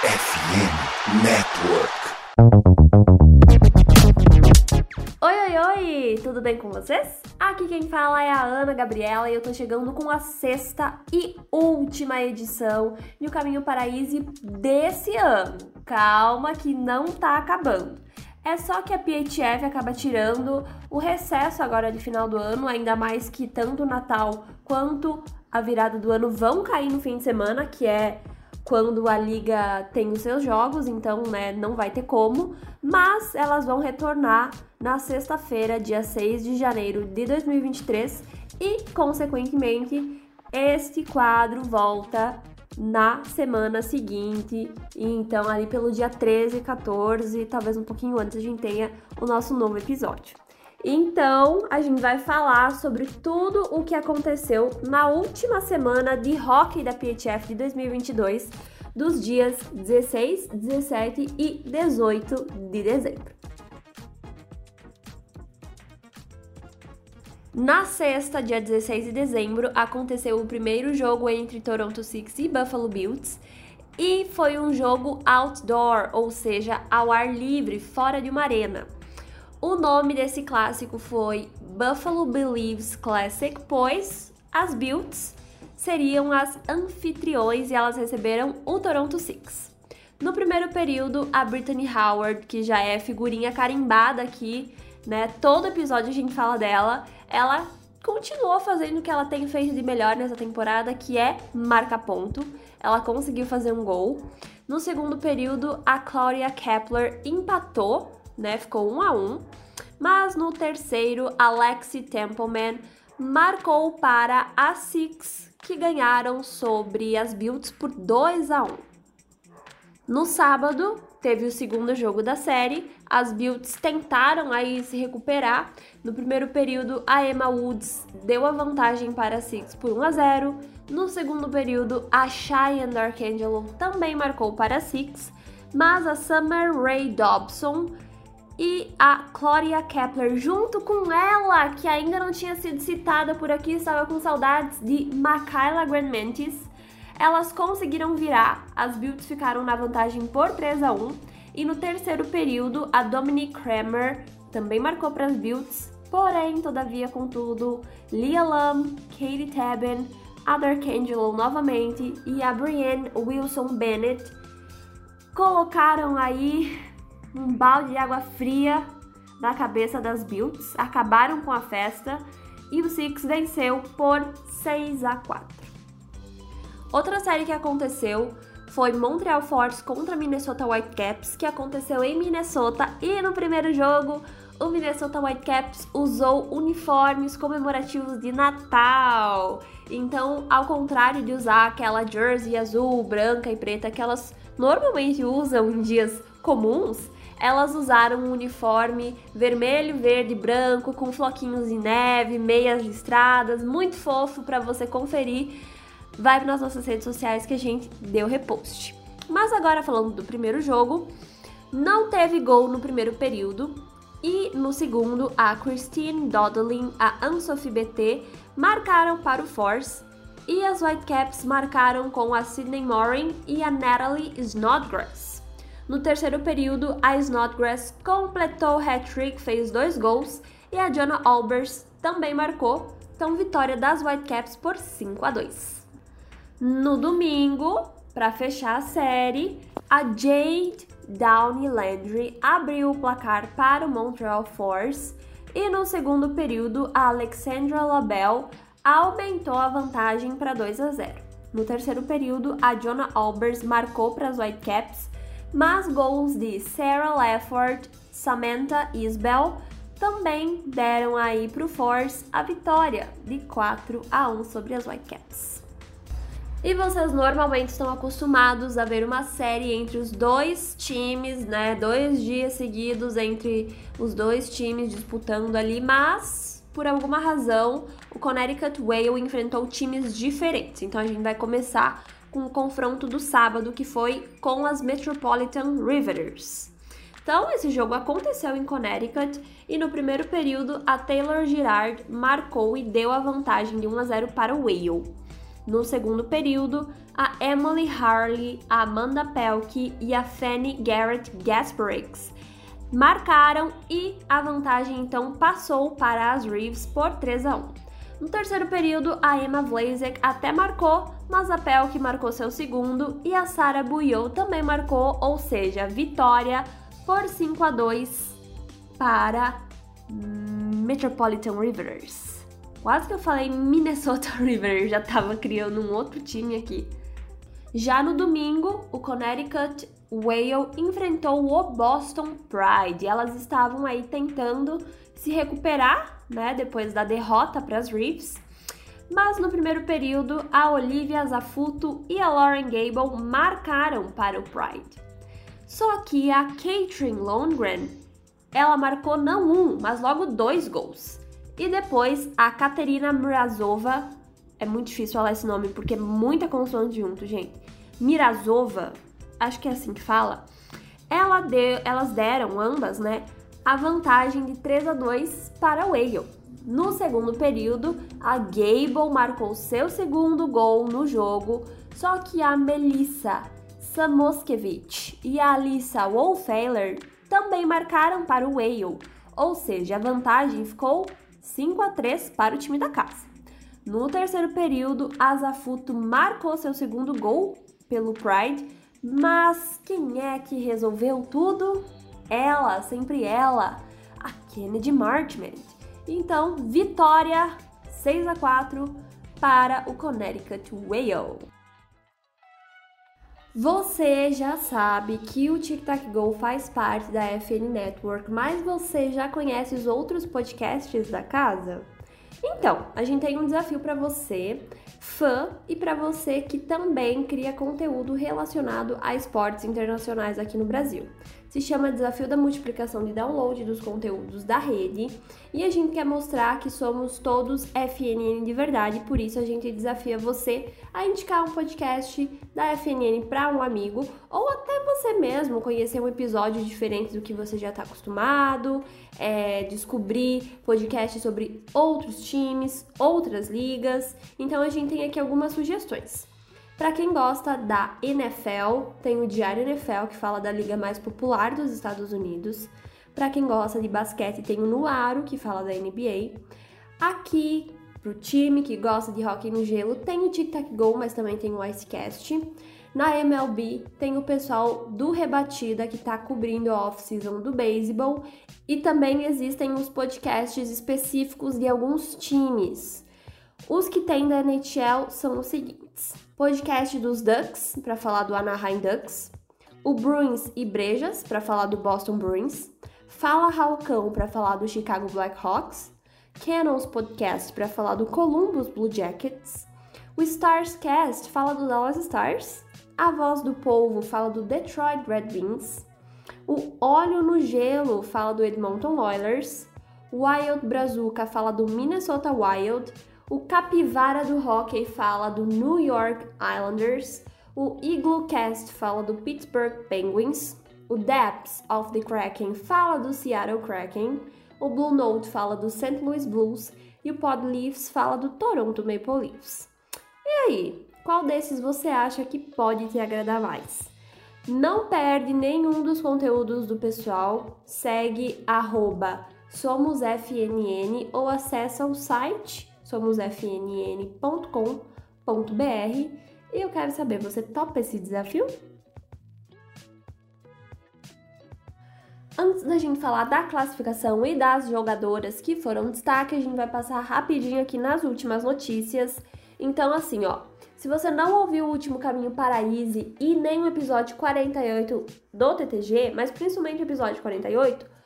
FM Network. Oi, oi, oi! Tudo bem com vocês? Aqui quem fala é a Ana Gabriela e eu tô chegando com a sexta e última edição de O Caminho Paraíso desse ano. Calma que não tá acabando. É só que a PHF acaba tirando o recesso agora de final do ano, ainda mais que tanto o Natal quanto a virada do ano vão cair no fim de semana, que é quando a liga tem os seus jogos, então, né, não vai ter como, mas elas vão retornar na sexta-feira, dia 6 de janeiro de 2023, e consequentemente, este quadro volta na semana seguinte, então ali pelo dia 13, 14, talvez um pouquinho antes a gente tenha o nosso novo episódio. Então, a gente vai falar sobre tudo o que aconteceu na última semana de hockey da PHF de 2022, dos dias 16, 17 e 18 de dezembro. Na sexta, dia 16 de dezembro, aconteceu o primeiro jogo entre Toronto Six e Buffalo Bills. E foi um jogo outdoor, ou seja, ao ar livre, fora de uma arena. O nome desse clássico foi Buffalo Believes Classic, pois as Builds seriam as anfitriões e elas receberam o Toronto Six. No primeiro período, a Brittany Howard, que já é figurinha carimbada aqui, né? Todo episódio a gente fala dela, ela continuou fazendo o que ela tem feito de melhor nessa temporada, que é marcar ponto. Ela conseguiu fazer um gol. No segundo período, a Claudia Kepler empatou né? Ficou um a um. Mas no terceiro, Alexi Templeman marcou para a Six, que ganharam sobre as Builds por 2 a 1. No sábado, teve o segundo jogo da série. As Builds tentaram aí se recuperar. No primeiro período, a Emma Woods deu a vantagem para a Six por 1 a 0. No segundo período, a Cheyenne Darkangelo também marcou para a Six, mas a Summer Ray Dobson e a Claudia Kepler, junto com ela, que ainda não tinha sido citada por aqui, estava com saudades de Makayla Grandmantis. Elas conseguiram virar, as Builds ficaram na vantagem por 3 a 1 e no terceiro período a Dominique Kramer também marcou para as Builds, porém, todavia, contudo, Leah Lam, Katie Tabin, a Darkangelo novamente e a Brienne Wilson Bennett colocaram aí um balde de água fria na cabeça das Builds, acabaram com a festa e o Six venceu por 6 a 4. Outra série que aconteceu foi Montreal Force contra Minnesota Whitecaps, que aconteceu em Minnesota e no primeiro jogo o Minnesota Whitecaps usou uniformes comemorativos de Natal. Então, ao contrário de usar aquela jersey azul, branca e preta que elas normalmente usam em dias comuns, elas usaram um uniforme vermelho, verde e branco com floquinhos de neve, meias listradas, muito fofo para você conferir. Vai nas nossas redes sociais que a gente deu repost. Mas agora falando do primeiro jogo, não teve gol no primeiro período e no segundo a Christine Dodlin, a Anne-Sophie BT marcaram para o Force e as Whitecaps marcaram com a Sydney Morin e a Natalie Snodgrass. No terceiro período, a Snodgrass completou o hat-trick, fez dois gols, e a Jonah Albers também marcou, então vitória das Whitecaps por 5 a 2. No domingo, para fechar a série, a Jade Downey Landry abriu o placar para o Montreal Force e no segundo período a Alexandra Labelle aumentou a vantagem para 2 a 0. No terceiro período, a Jonah Albers marcou para as Whitecaps mas gols de Sarah Lefford, Samantha Isbell também deram aí para o Force a vitória de 4 a 1 sobre as Whitecaps. E vocês normalmente estão acostumados a ver uma série entre os dois times, né? Dois dias seguidos entre os dois times disputando ali, mas por alguma razão o Connecticut Whale enfrentou times diferentes. Então a gente vai começar com o confronto do sábado, que foi com as Metropolitan Riveters. Então, esse jogo aconteceu em Connecticut e no primeiro período a Taylor Girard marcou e deu a vantagem de 1 a 0 para o Whale. No segundo período, a Emily Harley, a Amanda Pelke e a Fanny Garrett Gasparix marcaram e a vantagem então passou para as Reeves por 3 a 1. No terceiro período, a Emma Vlasic até marcou, mas a Pelk marcou seu segundo e a Sarah Bouillot também marcou, ou seja, vitória por 5 a 2 para Metropolitan Rivers. Quase que eu falei Minnesota Rivers, já tava criando um outro time aqui. Já no domingo, o Connecticut Whale enfrentou o Boston Pride. Elas estavam aí tentando se recuperar, né, depois da derrota para as Reefs. Mas no primeiro período, a Olivia Zafuto e a Lauren Gable marcaram para o Pride. Só que a Katrin Lundgren, ela marcou não um, mas logo dois gols. E depois a Katerina Mrazova, é muito difícil falar esse nome porque é muita consoante junto, gente. Mirazova, acho que é assim que fala, ela deu, elas deram ambas, né, a vantagem de 3 a 2 para o Whale. No segundo período, a Gable marcou seu segundo gol no jogo, só que a Melissa Samoskevich e a Alissa Wolfeiler também marcaram para o Whale, ou seja, a vantagem ficou 5 a 3 para o time da casa. No terceiro período, a Zafuto marcou seu segundo gol pelo Pride, mas quem é que resolveu tudo? Ela, sempre ela, a Kennedy Marchment. Então, vitória 6 a 4 para o Connecticut Whale. Você já sabe que o Tic Tac Go faz parte da FN Network, mas você já conhece os outros podcasts da casa? Então, a gente tem um desafio para você, fã, e para você que também cria conteúdo relacionado a esportes internacionais aqui no Brasil se chama Desafio da Multiplicação de Download dos Conteúdos da Rede e a gente quer mostrar que somos todos FNN de verdade, por isso a gente desafia você a indicar um podcast da FNN para um amigo ou até você mesmo conhecer um episódio diferente do que você já está acostumado, é, descobrir podcasts sobre outros times, outras ligas. Então a gente tem aqui algumas sugestões. Para quem gosta da NFL, tem o Diário NFL, que fala da liga mais popular dos Estados Unidos. Para quem gosta de basquete, tem o Nuaro, que fala da NBA. Aqui, pro time que gosta de hockey no gelo, tem o Tic Tac Go, mas também tem o Icecast. Na MLB, tem o pessoal do Rebatida que está cobrindo a off-season do beisebol. E também existem os podcasts específicos de alguns times. Os que tem da NHL são os seguintes: podcast dos Ducks, para falar do Anaheim Ducks, o Bruins e Brejas, para falar do Boston Bruins, Fala Halcão, para falar do Chicago Blackhawks, Cannons Podcast, para falar do Columbus Blue Jackets, o Stars Cast fala do Dallas Stars, a Voz do Polvo fala do Detroit Red Wings, o Óleo no Gelo fala do Edmonton Oilers, Wild Brazuca fala do Minnesota Wild, o Capivara do Hockey fala do New York Islanders. O Igloo Cast fala do Pittsburgh Penguins. O Depths of the Kraken fala do Seattle Kraken. O Blue Note fala do St. Louis Blues. E o Pod Leafs fala do Toronto Maple Leafs. E aí, qual desses você acha que pode te agradar mais? Não perde nenhum dos conteúdos do pessoal, segue arroba somosfnn ou acessa o site somosfnn.com.br e eu quero saber, você topa esse desafio? Antes da gente falar da classificação e das jogadoras que foram destaque, a gente vai passar rapidinho aqui nas últimas notícias. Então, assim, ó, se você não ouviu o último Caminho para Easy e nem o episódio 48 do TTG, mas principalmente o episódio 48,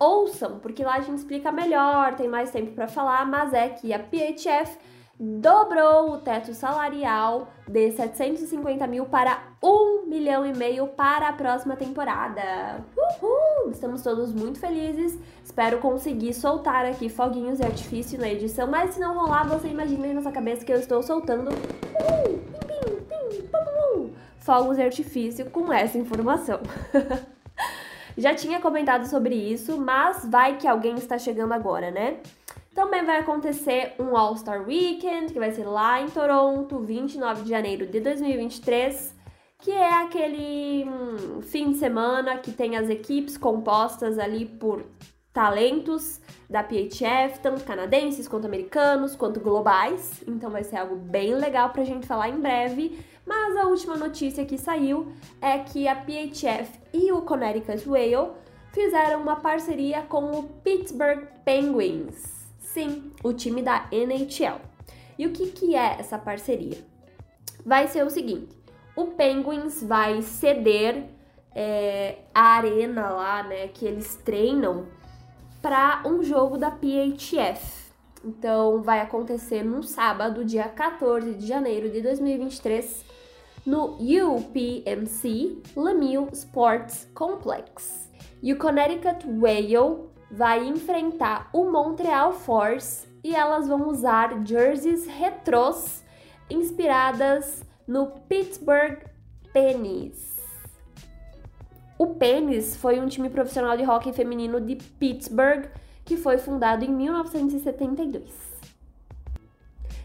ouçam, porque lá a gente explica melhor, tem mais tempo para falar, mas é que a PHF dobrou o teto salarial de 750 mil para 1 milhão e meio para a próxima temporada. Uhul! Estamos todos muito felizes. Espero conseguir soltar aqui foguinhos de artifício na edição, mas se não rolar, você imagina aí na sua cabeça que eu estou soltando uhul, pim, pim, pim, fogos de artifício com essa informação. Já tinha comentado sobre isso, mas vai que alguém está chegando agora, né? Também vai acontecer um All-Star Weekend, que vai ser lá em Toronto, 29 de janeiro de 2023, que é aquele hum, fim de semana que tem as equipes compostas ali por talentos da PHF, tanto canadenses quanto americanos, quanto globais. Então vai ser algo bem legal pra gente falar em breve. Mas a última notícia que saiu é que a PHF e o Connecticut Whale fizeram uma parceria com o Pittsburgh Penguins. Sim, o time da NHL. E o que, que é essa parceria? Vai ser o seguinte: o Penguins vai ceder é, a arena lá, né, que eles treinam para um jogo da PHF. Então, vai acontecer no sábado, dia 14 de janeiro de 2023, no UPMC Lemieux Sports Complex. E o Connecticut Whale vai enfrentar o Montreal Force e elas vão usar jerseys retrôs inspiradas no Pittsburgh Pennies. O Pennies foi um time profissional de hóquei feminino de Pittsburgh que foi fundado em 1972.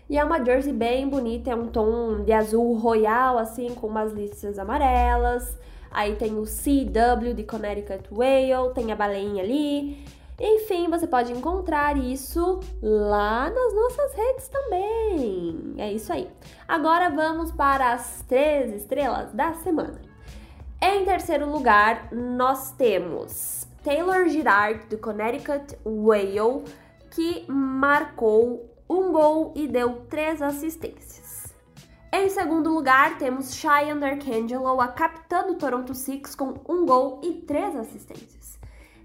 E é uma jersey bem bonita, é um tom de azul royal, assim, com umas listas amarelas. Aí tem o CW de Connecticut Whale, tem a baleinha ali. Enfim, você pode encontrar isso lá nas nossas redes também. É isso aí. Agora vamos para as três estrelas da semana. Em terceiro lugar, nós temos Taylor Girard, do Connecticut Whale, que marcou um gol e deu três assistências. Em segundo lugar, temos Cheyenne Arcangelo, a capitã do Toronto Six, com um gol e três assistências.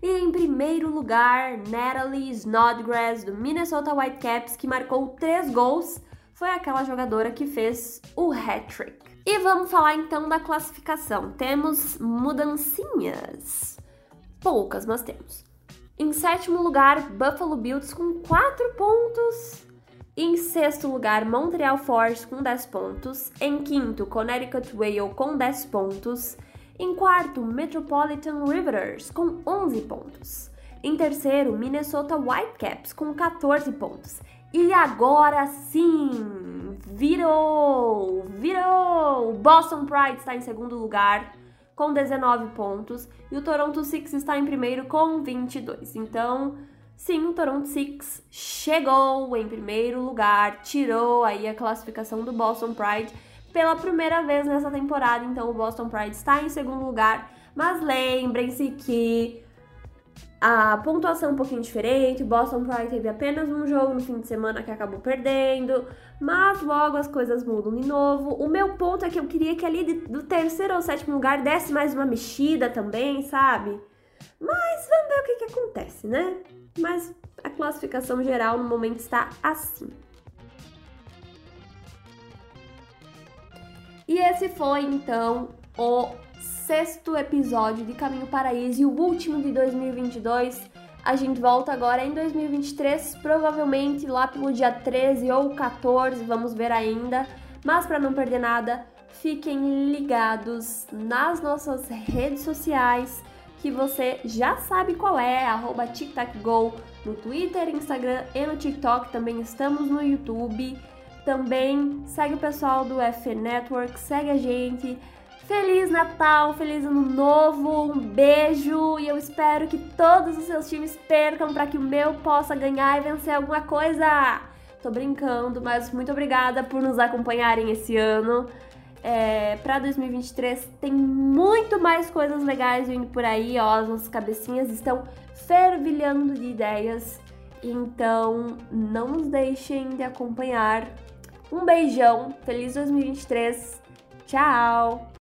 E em primeiro lugar, Natalie Snodgrass, do Minnesota Whitecaps, que marcou três gols, foi aquela jogadora que fez o hat-trick. E vamos falar então da classificação. Temos mudancinhas. Poucas, mas temos. Em sétimo lugar, Buffalo Bills com 4 pontos. Em sexto lugar, Montreal Force com 10 pontos. Em quinto, Connecticut Whale com 10 pontos. Em quarto, Metropolitan Riveters com 11 pontos. Em terceiro, Minnesota Whitecaps com 14 pontos. E agora sim, virou, virou! Boston Pride está em segundo lugar com 19 pontos e o Toronto Six está em primeiro com 22. Então, sim, o Toronto Six chegou em primeiro lugar, tirou aí a classificação do Boston Pride pela primeira vez nessa temporada. Então, o Boston Pride está em segundo lugar, mas lembrem-se que a pontuação é um pouquinho diferente. Boston Pride teve apenas um jogo no fim de semana que acabou perdendo, mas logo as coisas mudam de novo. O meu ponto é que eu queria que ali do terceiro ao sétimo lugar desse mais uma mexida também, sabe? Mas vamos ver o que, que acontece, né? Mas a classificação geral no momento está assim. E esse foi então o sexto episódio de Caminho Paraíso e o último de 2022. A gente volta agora em 2023, provavelmente lá pelo dia 13 ou 14, vamos ver ainda. Mas para não perder nada, fiquem ligados nas nossas redes sociais, que você já sabe qual é, arroba TicTacGo no Twitter, Instagram e no TikTok. Também estamos no YouTube. Também segue o pessoal do F Network, segue a gente. Feliz Natal, feliz Ano Novo, um beijo e eu espero que todos os seus times percam para que o meu possa ganhar e vencer alguma coisa. Tô brincando, mas muito obrigada por nos acompanharem esse ano. É, para 2023 tem muito mais coisas legais vindo por aí, ó, as nossas cabecinhas estão fervilhando de ideias. Então, não nos deixem de acompanhar. Um beijão, feliz 2023. Tchau!